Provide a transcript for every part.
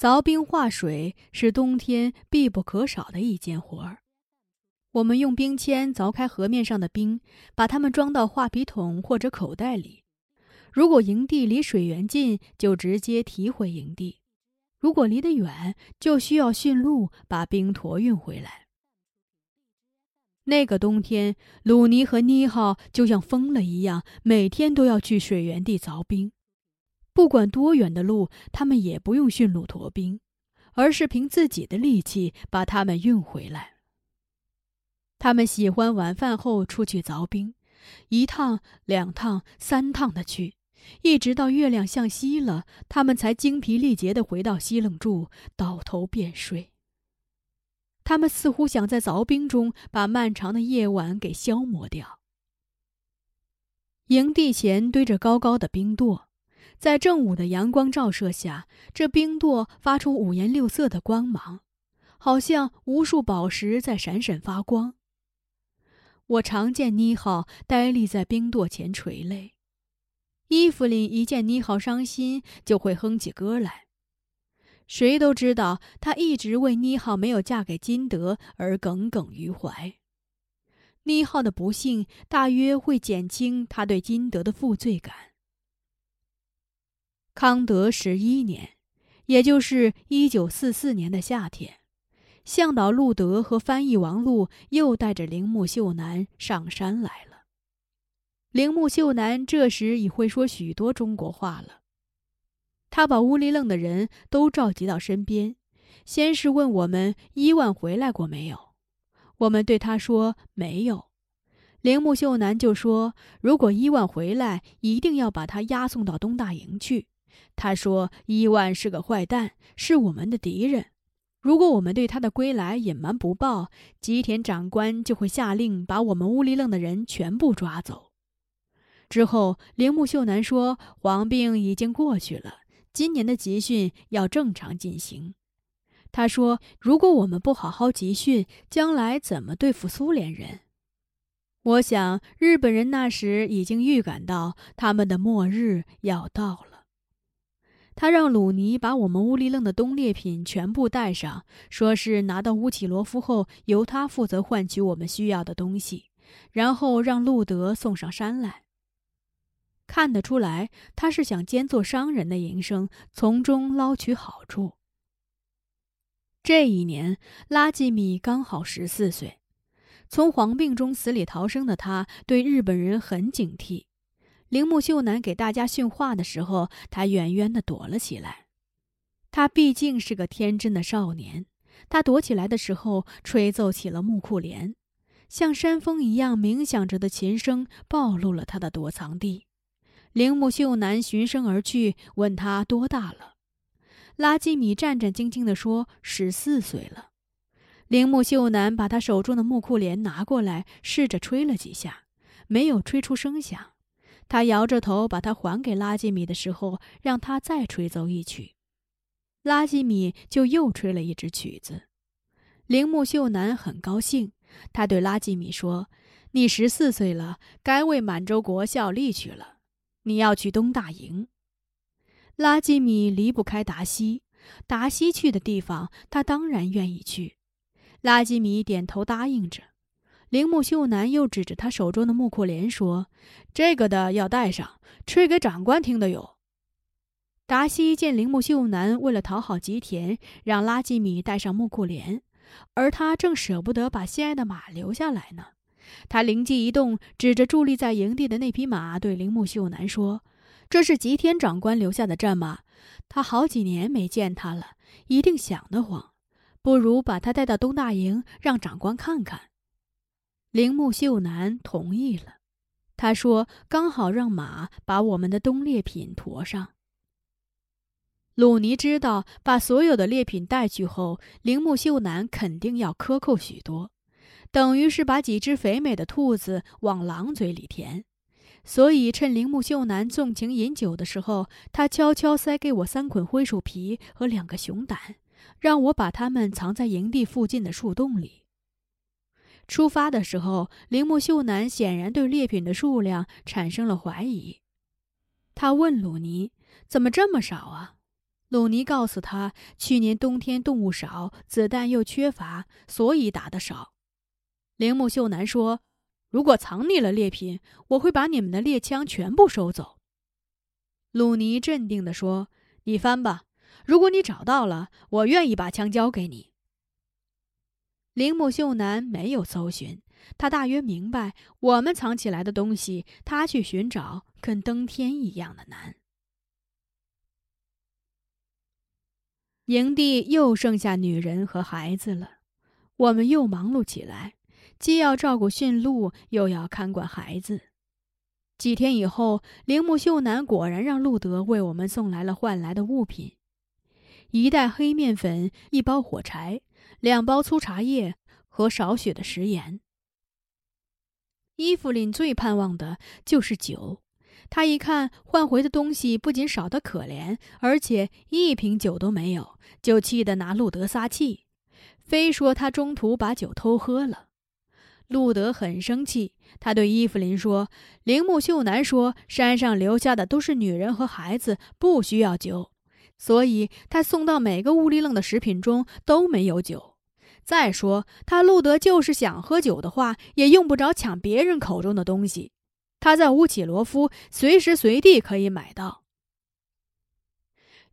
凿冰化水是冬天必不可少的一件活儿。我们用冰签凿开河面上的冰，把它们装到画皮桶或者口袋里。如果营地离水源近，就直接提回营地；如果离得远，就需要驯鹿把冰驮运回来。那个冬天，鲁尼和妮浩就像疯了一样，每天都要去水源地凿冰。不管多远的路，他们也不用驯鹿驮冰，而是凭自己的力气把它们运回来。他们喜欢晚饭后出去凿冰，一趟、两趟、三趟的去，一直到月亮向西了，他们才精疲力竭地回到西冷柱，倒头便睡。他们似乎想在凿冰中把漫长的夜晚给消磨掉。营地前堆着高高的冰垛。在正午的阳光照射下，这冰垛发出五颜六色的光芒，好像无数宝石在闪闪发光。我常见妮浩呆立在冰垛前垂泪，伊芙琳一见妮浩伤心，就会哼起歌来。谁都知道，她一直为妮浩没有嫁给金德而耿耿于怀。妮浩的不幸大约会减轻他对金德的负罪感。康德十一年，也就是一九四四年的夏天，向导路德和翻译王禄又带着铃木秀男上山来了。铃木秀男这时已会说许多中国话了。他把乌里楞的人都召集到身边，先是问我们伊万回来过没有。我们对他说没有。铃木秀男就说，如果伊万回来，一定要把他押送到东大营去。他说：“伊万是个坏蛋，是我们的敌人。如果我们对他的归来隐瞒不报，吉田长官就会下令把我们乌里楞的人全部抓走。”之后，铃木秀男说：“黄病已经过去了，今年的集训要正常进行。”他说：“如果我们不好好集训，将来怎么对付苏联人？”我想，日本人那时已经预感到他们的末日要到了。他让鲁尼把我们乌里楞的冬猎品全部带上，说是拿到乌奇罗夫后，由他负责换取我们需要的东西，然后让路德送上山来。看得出来，他是想兼做商人的营生，从中捞取好处。这一年，拉吉米刚好十四岁，从黄病中死里逃生的他，对日本人很警惕。铃木秀男给大家训话的时候，他远远地躲了起来。他毕竟是个天真的少年，他躲起来的时候，吹奏起了木库莲，像山峰一样冥想着的琴声暴露了他的躲藏地。铃木秀男循声而去，问他多大了。拉基米战战兢兢地说：“十四岁了。”铃木秀男把他手中的木库莲拿过来，试着吹了几下，没有吹出声响。他摇着头把它还给拉吉米的时候，让他再吹奏一曲，拉吉米就又吹了一支曲子。铃木秀男很高兴，他对拉吉米说：“你十四岁了，该为满洲国效力去了。你要去东大营。”拉吉米离不开达西，达西去的地方，他当然愿意去。拉吉米点头答应着。铃木秀男又指着他手中的木库帘说：“这个的要带上，吹给长官听的哟。”达西见铃木秀男为了讨好吉田，让拉吉米带上木库帘，而他正舍不得把心爱的马留下来呢。他灵机一动，指着伫立在营地的那匹马，对铃木秀男说：“这是吉田长官留下的战马，他好几年没见他了，一定想得慌。不如把他带到东大营，让长官看看。”铃木秀男同意了，他说：“刚好让马把我们的冬猎品驮上。”鲁尼知道，把所有的猎品带去后，铃木秀男肯定要克扣许多，等于是把几只肥美的兔子往狼嘴里填。所以，趁铃木秀男纵情饮酒的时候，他悄悄塞给我三捆灰鼠皮和两个熊胆，让我把它们藏在营地附近的树洞里。出发的时候，铃木秀男显然对猎品的数量产生了怀疑。他问鲁尼：“怎么这么少啊？”鲁尼告诉他，去年冬天动物少，子弹又缺乏，所以打得少。铃木秀男说：“如果藏匿了猎品，我会把你们的猎枪全部收走。”鲁尼镇定地说：“你翻吧，如果你找到了，我愿意把枪交给你。”铃木秀男没有搜寻，他大约明白我们藏起来的东西，他去寻找跟登天一样的难。营地又剩下女人和孩子了，我们又忙碌起来，既要照顾驯鹿，又要看管孩子。几天以后，铃木秀男果然让路德为我们送来了换来的物品：一袋黑面粉，一包火柴，两包粗茶叶和少许的食盐。伊芙琳最盼望的就是酒。他一看换回的东西不仅少得可怜，而且一瓶酒都没有，就气得拿路德撒气，非说他中途把酒偷喝了。路德很生气，他对伊芙琳说：“铃木秀男说山上留下的都是女人和孩子，不需要酒，所以他送到每个乌里楞的食品中都没有酒。再说他路德就是想喝酒的话，也用不着抢别人口中的东西。”他在乌起罗夫随时随地可以买到。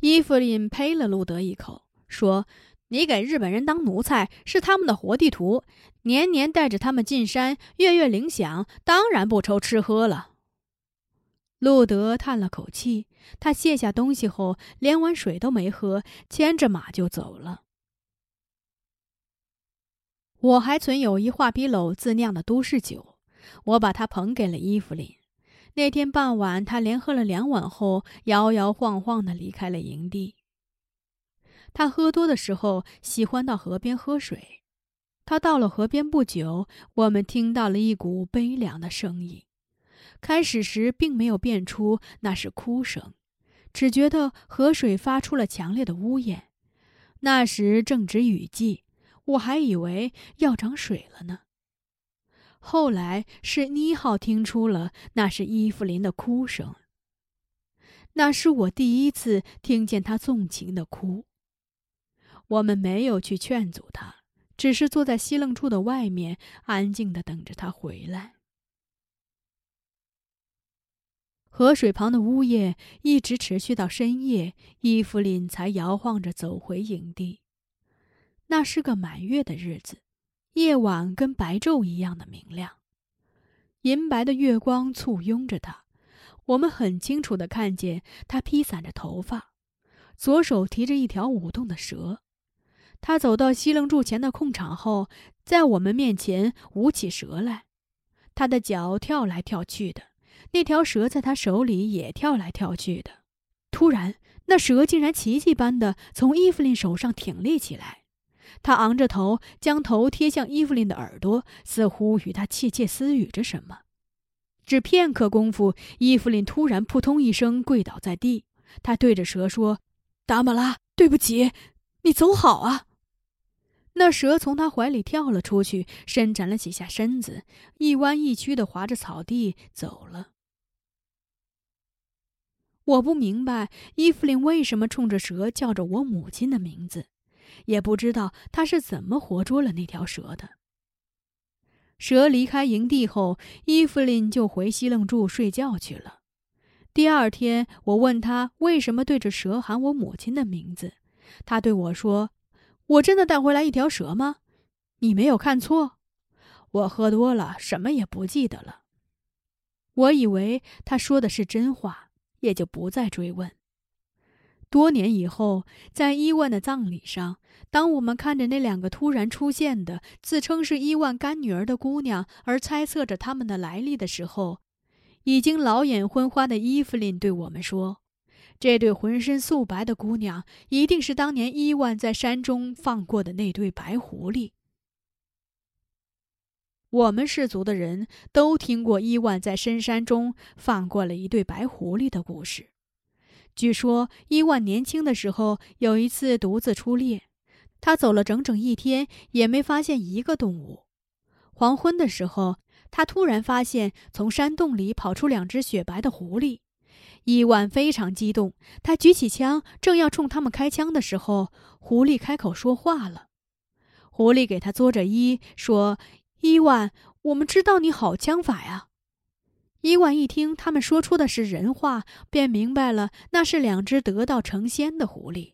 伊芙琳呸了路德一口，说：“你给日本人当奴才是他们的活地图，年年带着他们进山，月月领饷，当然不愁吃喝了。”路德叹了口气，他卸下东西后，连碗水都没喝，牵着马就走了。我还存有一画皮篓自酿的都市酒。我把它捧给了伊芙琳。那天傍晚，他连喝了两碗后，摇摇晃晃地离开了营地。他喝多的时候喜欢到河边喝水。他到了河边不久，我们听到了一股悲凉的声音。开始时并没有辨出那是哭声，只觉得河水发出了强烈的呜咽。那时正值雨季，我还以为要涨水了呢。后来是妮浩听出了那是伊芙琳的哭声。那是我第一次听见她纵情的哭。我们没有去劝阻她，只是坐在西楞处的外面，安静的等着她回来。河水旁的呜咽一直持续到深夜，伊芙琳才摇晃着走回营地。那是个满月的日子。夜晚跟白昼一样的明亮，银白的月光簇拥着他，我们很清楚的看见他披散着头发，左手提着一条舞动的蛇。他走到西楞柱前的空场后，在我们面前舞起蛇来，他的脚跳来跳去的，那条蛇在他手里也跳来跳去的。突然，那蛇竟然奇迹般的从伊芙琳手上挺立起来。他昂着头，将头贴向伊芙琳的耳朵，似乎与她窃窃私语着什么。只片刻功夫，伊芙琳突然扑通一声跪倒在地。他对着蛇说：“达玛拉，对不起，你走好啊！”那蛇从他怀里跳了出去，伸展了几下身子，一弯一曲地划着草地走了。我不明白伊芙琳为什么冲着蛇叫着我母亲的名字。也不知道他是怎么活捉了那条蛇的。蛇离开营地后，伊芙琳就回西楞柱睡觉去了。第二天，我问他为什么对着蛇喊我母亲的名字，他对我说：“我真的带回来一条蛇吗？你没有看错。我喝多了，什么也不记得了。”我以为他说的是真话，也就不再追问。多年以后，在伊万的葬礼上，当我们看着那两个突然出现的、自称是伊万干女儿的姑娘，而猜测着他们的来历的时候，已经老眼昏花的伊芙琳对我们说：“这对浑身素白的姑娘，一定是当年伊万在山中放过的那对白狐狸。”我们氏族的人都听过伊万在深山中放过了一对白狐狸的故事。据说伊万年轻的时候有一次独自出猎，他走了整整一天也没发现一个动物。黄昏的时候，他突然发现从山洞里跑出两只雪白的狐狸，伊万非常激动，他举起枪，正要冲他们开枪的时候，狐狸开口说话了。狐狸给他作着揖，说：“伊万，我们知道你好枪法呀。”伊万一听他们说出的是人话，便明白了那是两只得道成仙的狐狸，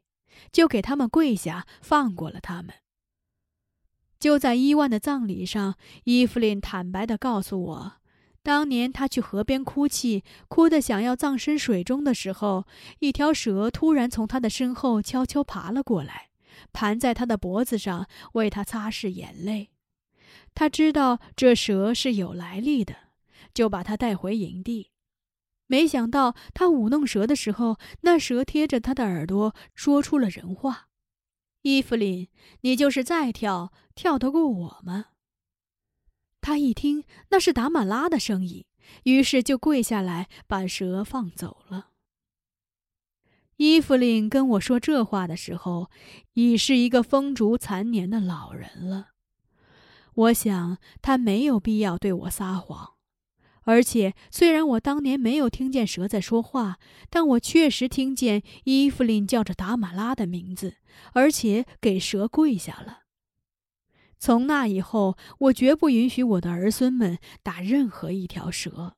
就给他们跪下，放过了他们。就在伊万的葬礼上，伊芙琳坦白地告诉我，当年他去河边哭泣，哭得想要葬身水中的时候，一条蛇突然从他的身后悄悄爬了过来。盘在他的脖子上，为他擦拭眼泪。他知道这蛇是有来历的，就把他带回营地。没想到他舞弄蛇的时候，那蛇贴着他的耳朵说出了人话：“伊芙琳，你就是再跳，跳得过我吗？”他一听那是达玛拉的声音，于是就跪下来把蛇放走了。伊芙琳跟我说这话的时候，已是一个风烛残年的老人了。我想他没有必要对我撒谎，而且虽然我当年没有听见蛇在说话，但我确实听见伊芙琳叫着达玛拉的名字，而且给蛇跪下了。从那以后，我绝不允许我的儿孙们打任何一条蛇。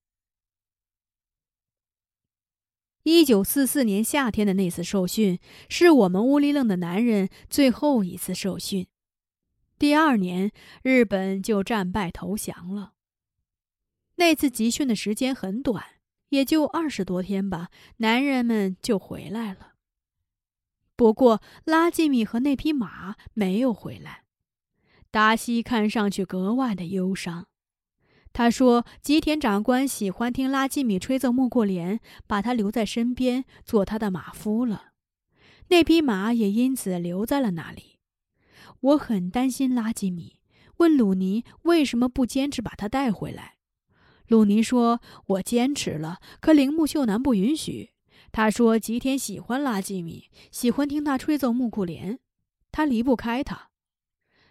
一九四四年夏天的那次受训，是我们乌里楞的男人最后一次受训。第二年，日本就战败投降了。那次集训的时间很短，也就二十多天吧，男人们就回来了。不过，拉吉米和那匹马没有回来。达西看上去格外的忧伤。他说：“吉田长官喜欢听拉基米吹奏木过连，把他留在身边做他的马夫了。那匹马也因此留在了那里。我很担心拉基米，问鲁尼为什么不坚持把他带回来。鲁尼说：‘我坚持了，可铃木秀男不允许。他说吉田喜欢拉基米，喜欢听他吹奏木库连，他离不开他。’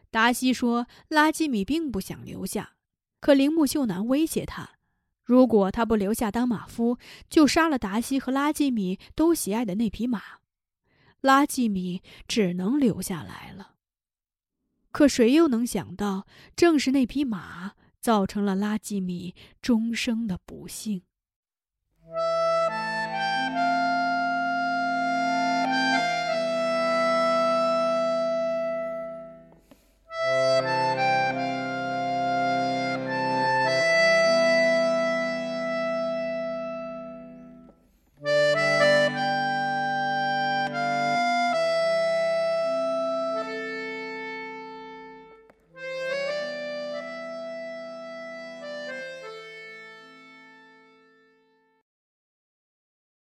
达西说：‘拉基米并不想留下。’”可铃木秀男威胁他，如果他不留下当马夫，就杀了达西和拉季米都喜爱的那匹马。拉季米只能留下来了。可谁又能想到，正是那匹马造成了拉吉米终生的不幸。